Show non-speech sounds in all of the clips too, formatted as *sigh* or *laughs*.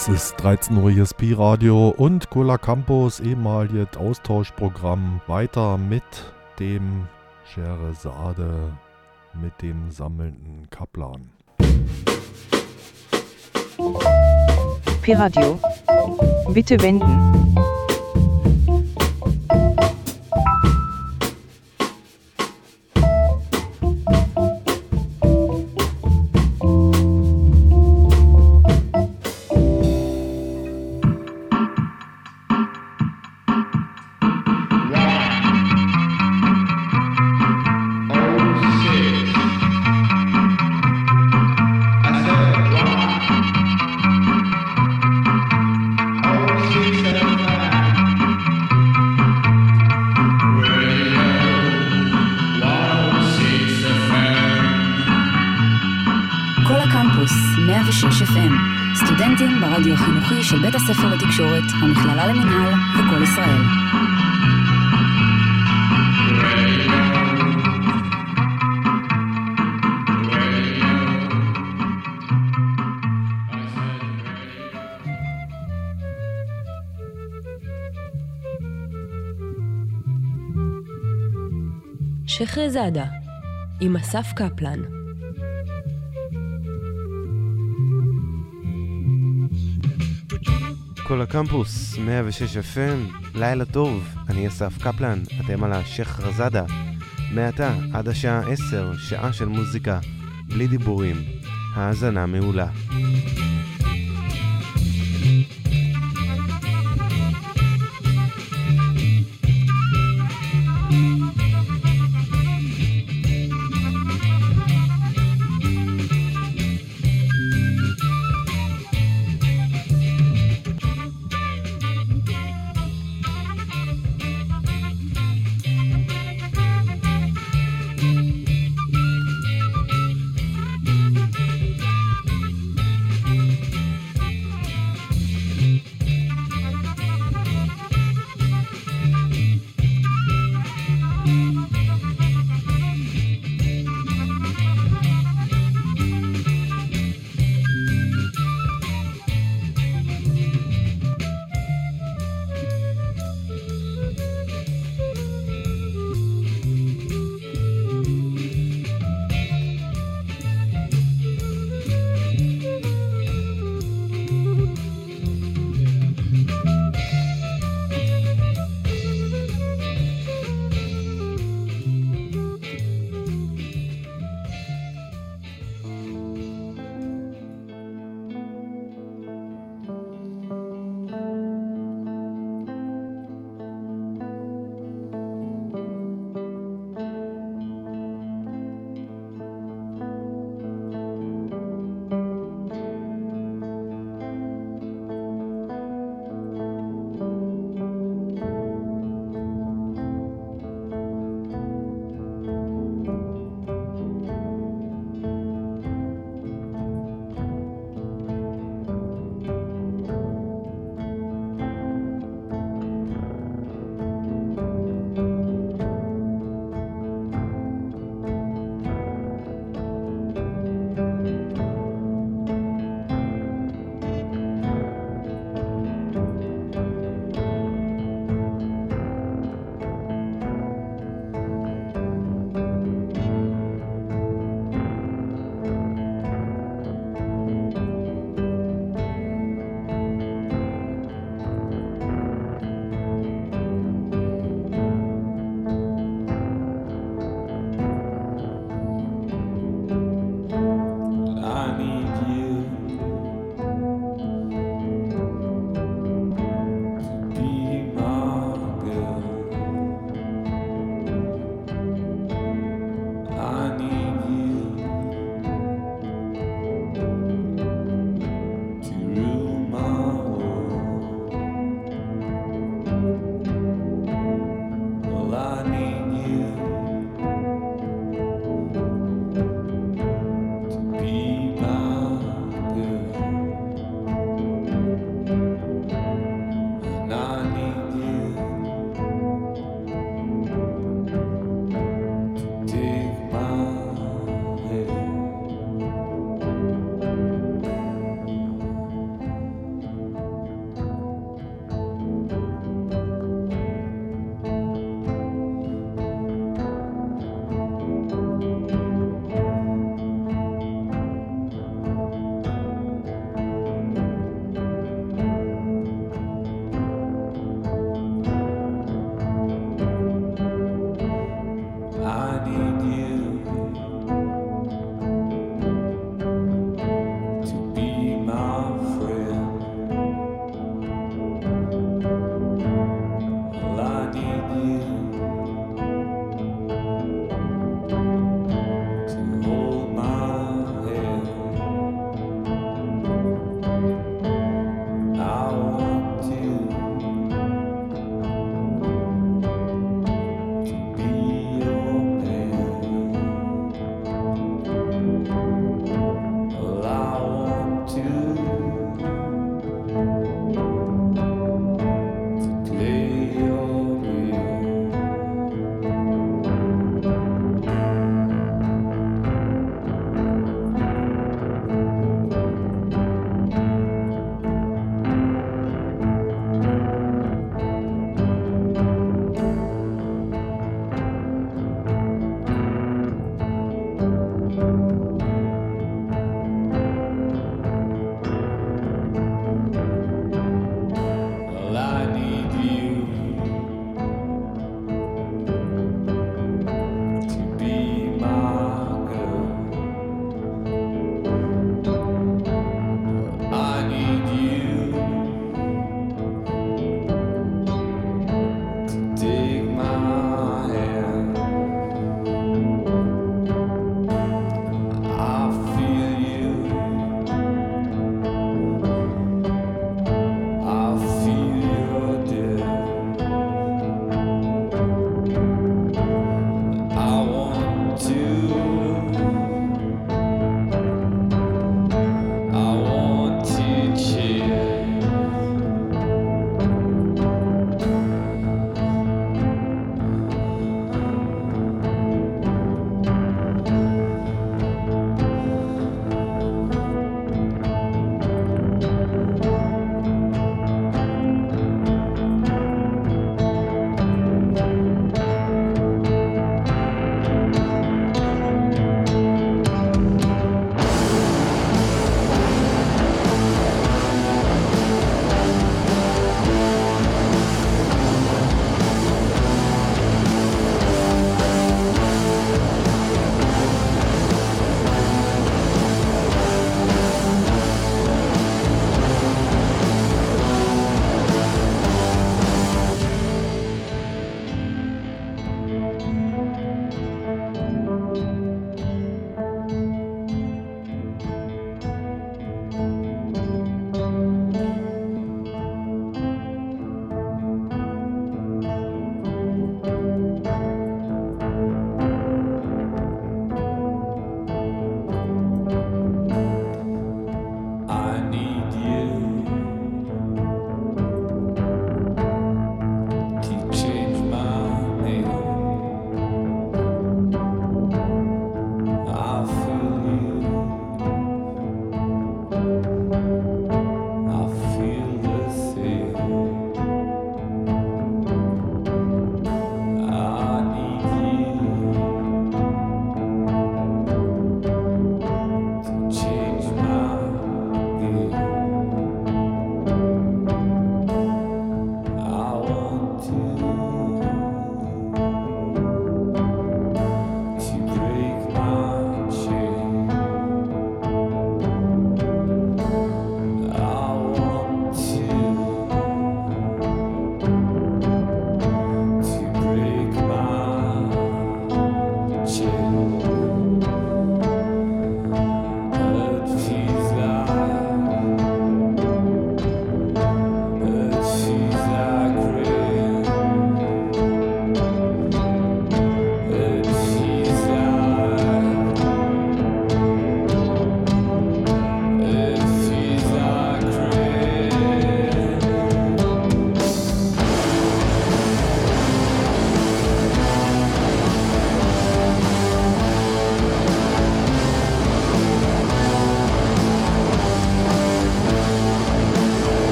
Es ist 13 Uhr hier Pi Radio und Cola Campus, ehemaliges Austauschprogramm. Weiter mit dem Scheresade, mit dem sammelnden Kaplan. Pi Radio. Bitte wenden. שחרזאדה, עם אסף קפלן. כל הקמפוס, 106 FM, לילה טוב, אני אסף קפלן, אתם על השייח' רזאדה. מעתה עד השעה 10, שעה של מוזיקה, בלי דיבורים. האזנה מעולה. I need you.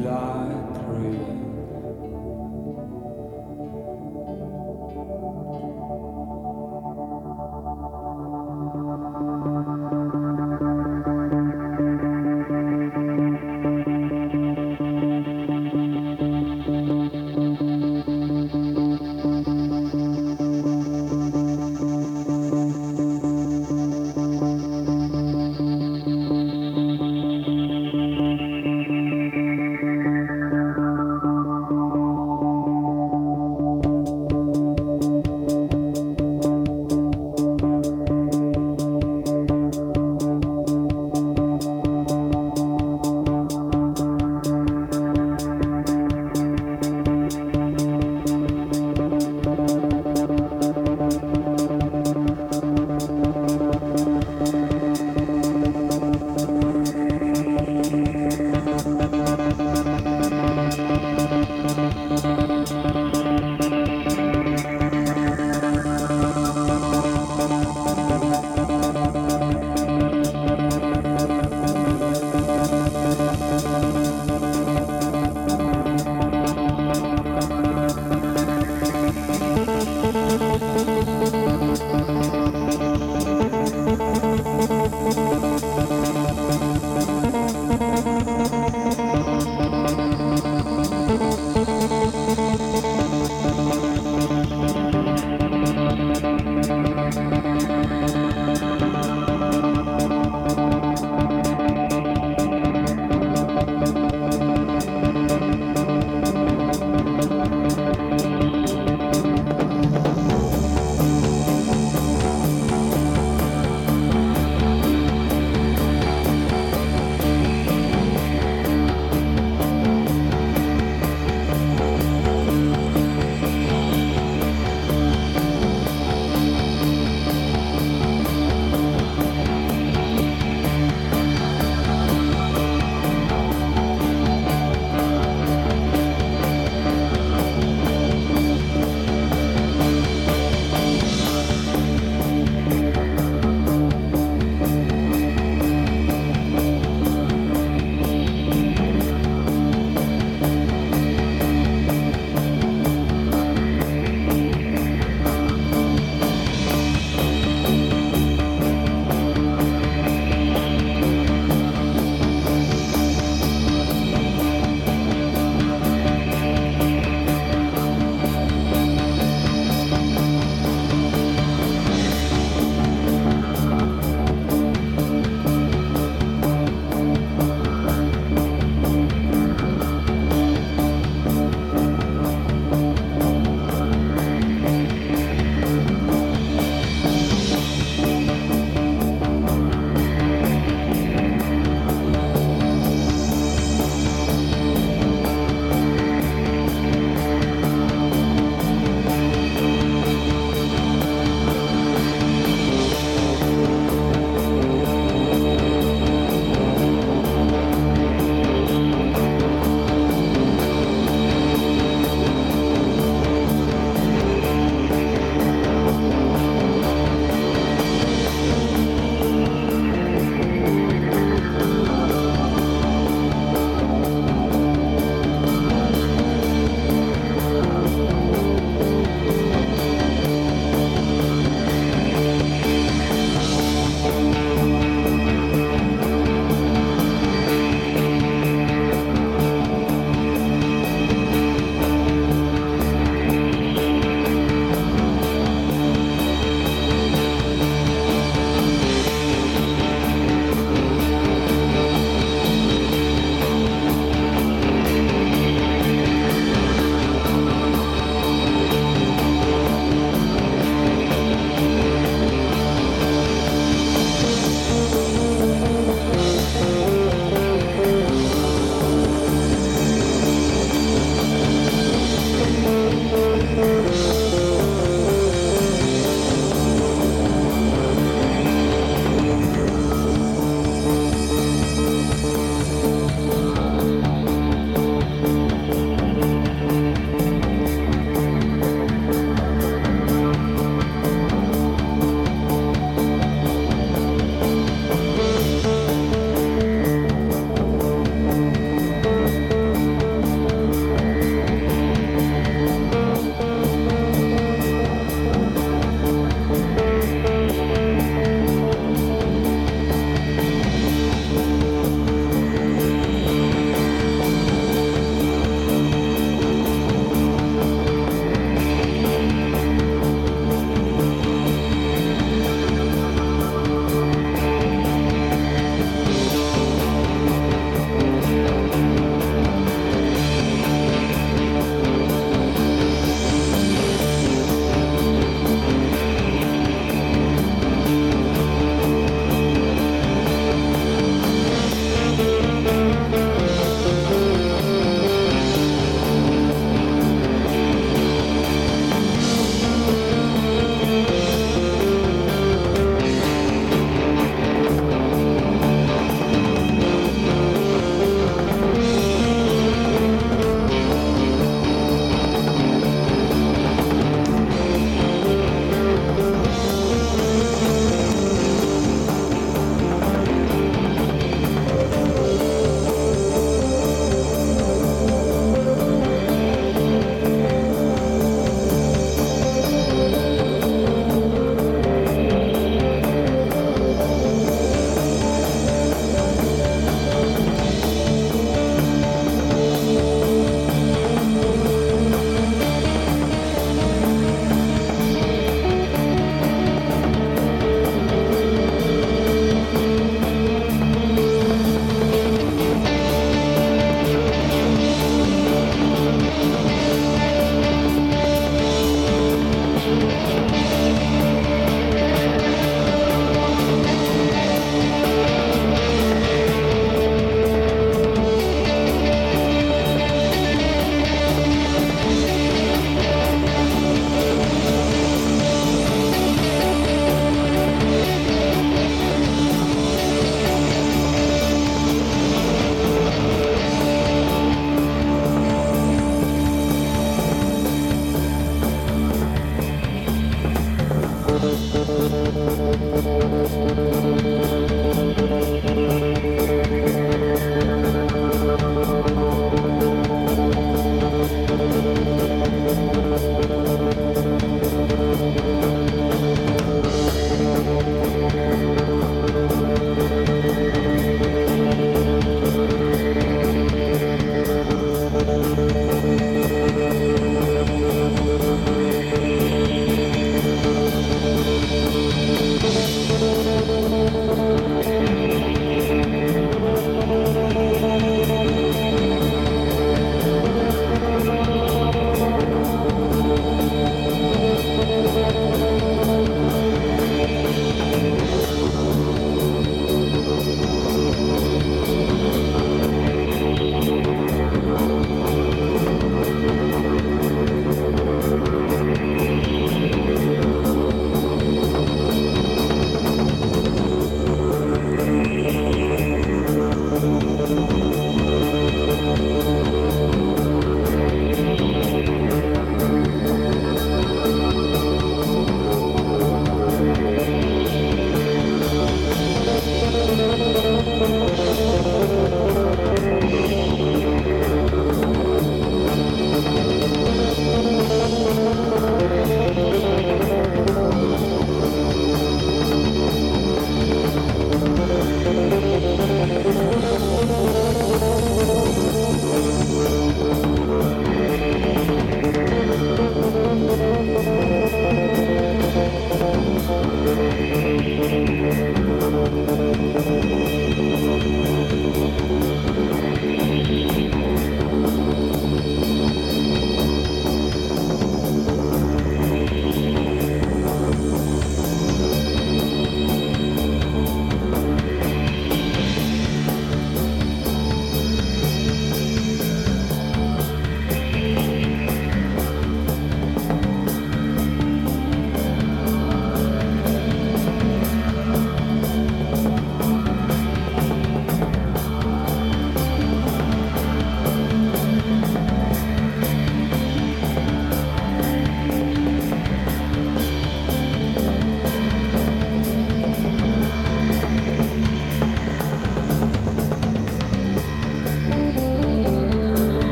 life.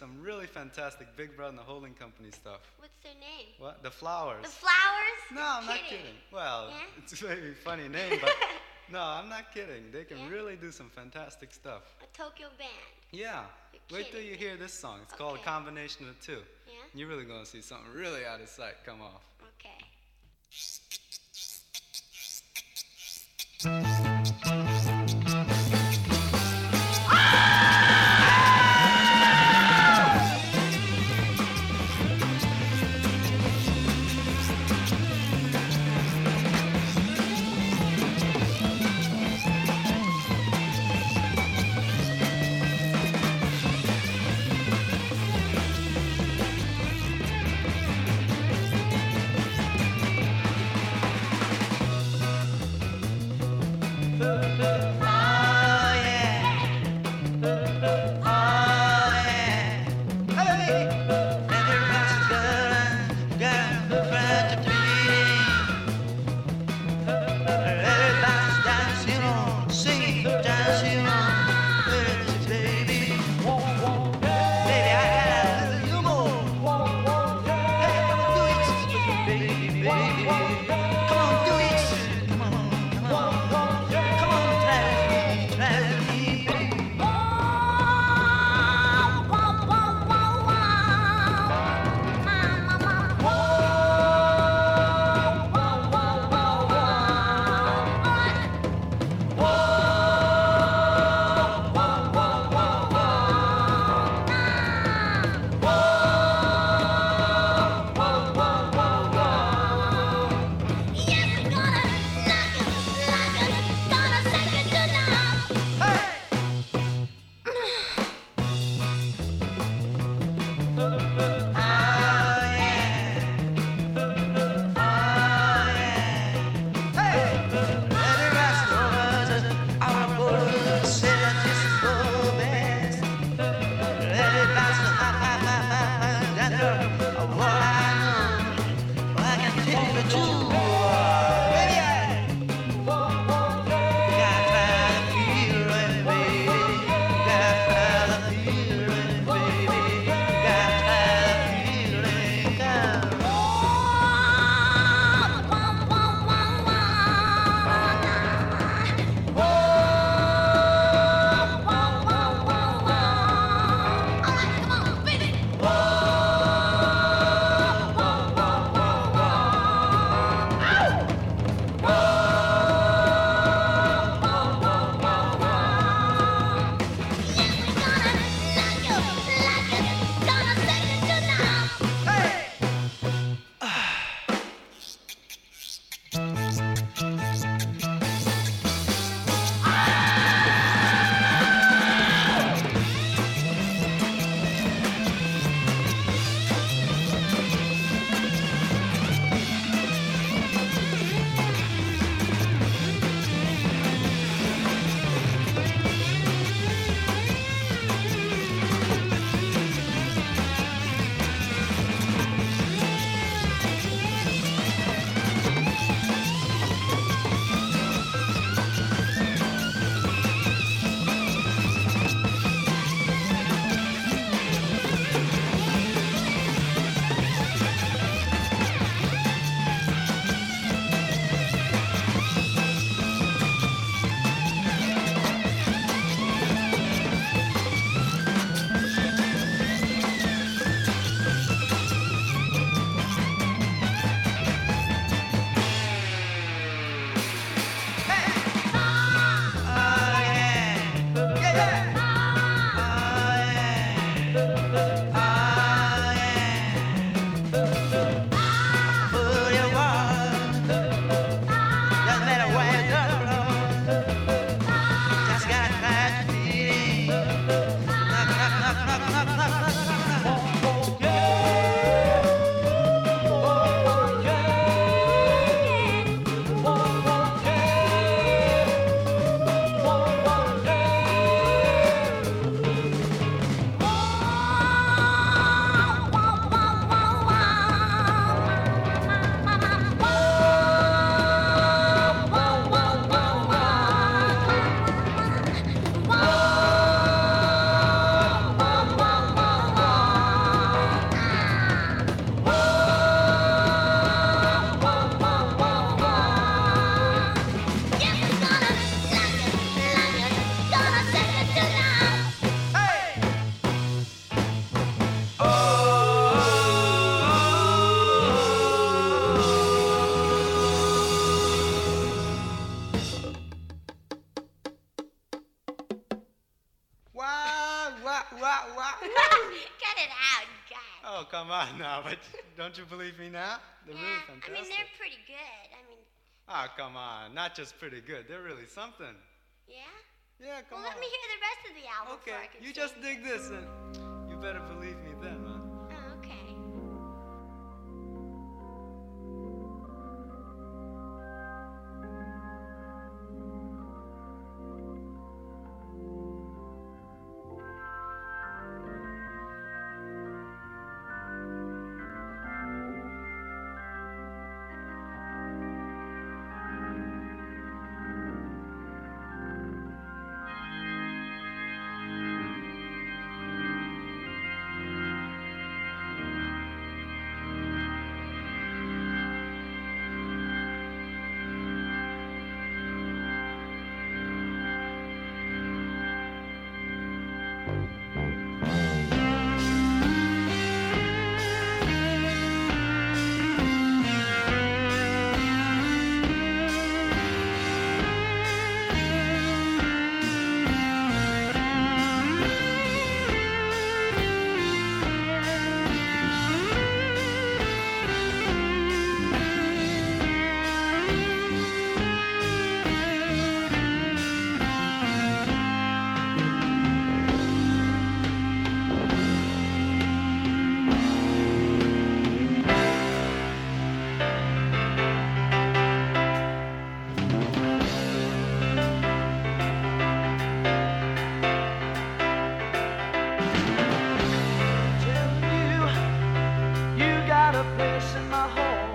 Some really fantastic Big Brother and the Holding Company stuff. What's their name? What? The Flowers. The Flowers? no, I'm not kidding. Well, Yeah? *laughs* it's a very funny name, but *laughs* no, I'm not kidding. They can Yeah? really do some fantastic stuff. A Tokyo band. Yeah. You're Wait till you me. hear this song. It's called a combination of the two. Yeah? You're really gonna see something really out of sight come off. Okay. wah, wah. *laughs* Cut it out, God. Oh, come on *laughs* now. But don't you believe me now? They're yeah, really fantastic. I mean, they're pretty good. I mean. Ah, oh, come on. Not just pretty good. They're really something. Yeah? Yeah, come well, on. Well, let me hear the rest of the album. Okay, you sing. just dig this and you better believe me. place in my heart.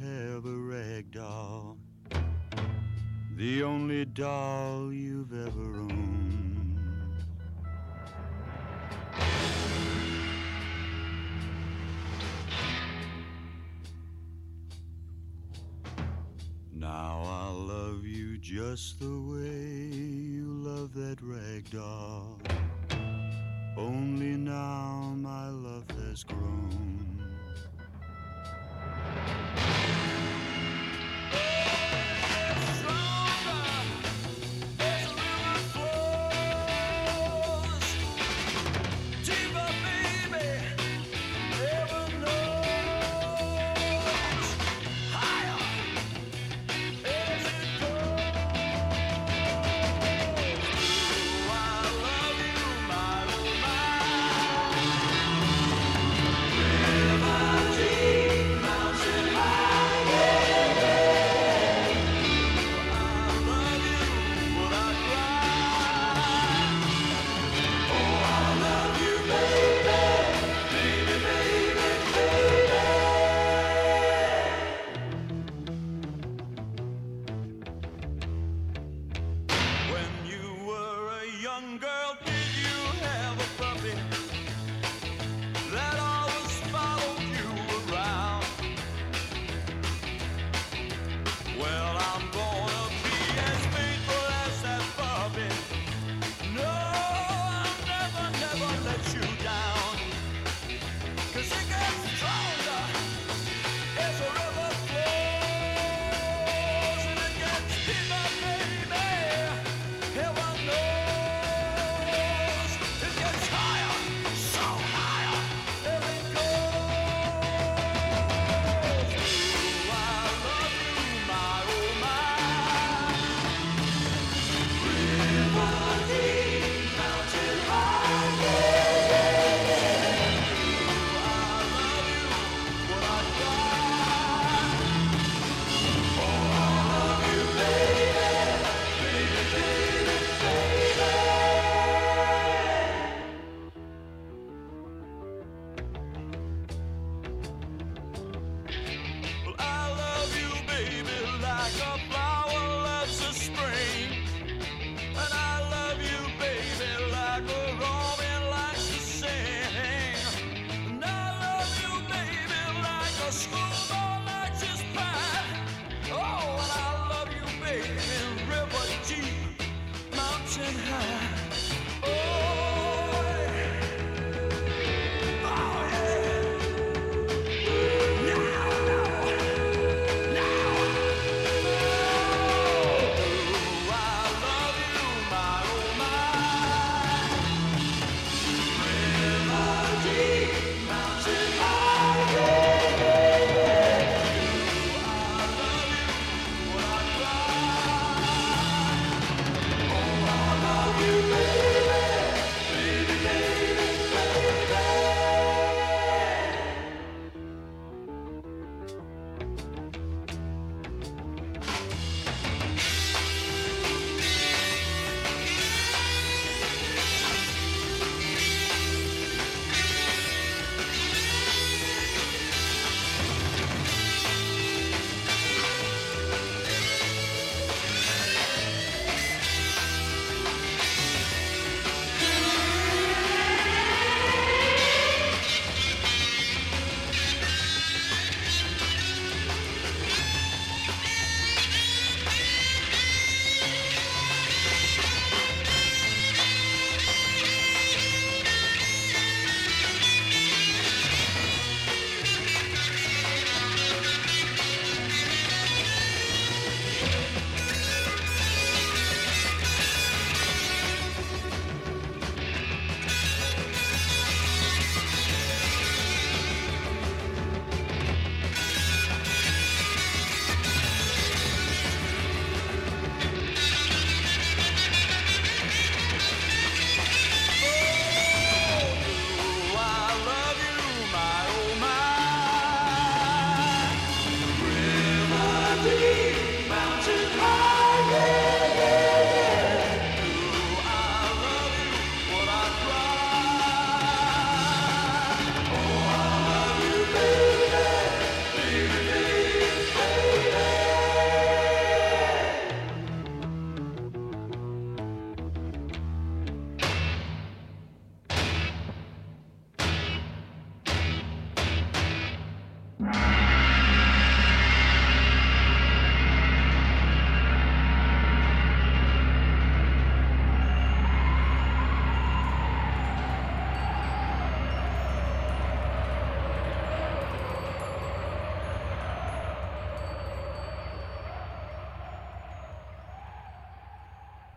Have a rag doll? The only doll you've ever owned. Now I'll love you just the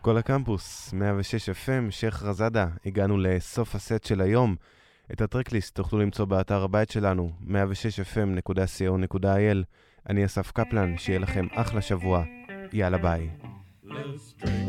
כל הקמפוס, 106 FM, שייח' רזאדה, הגענו לסוף הסט של היום. את הטרקליסט תוכלו למצוא באתר הבית שלנו, 106fm.co.il. אני אסף קפלן, שיהיה לכם אחלה שבוע. יאללה ביי. Let's drink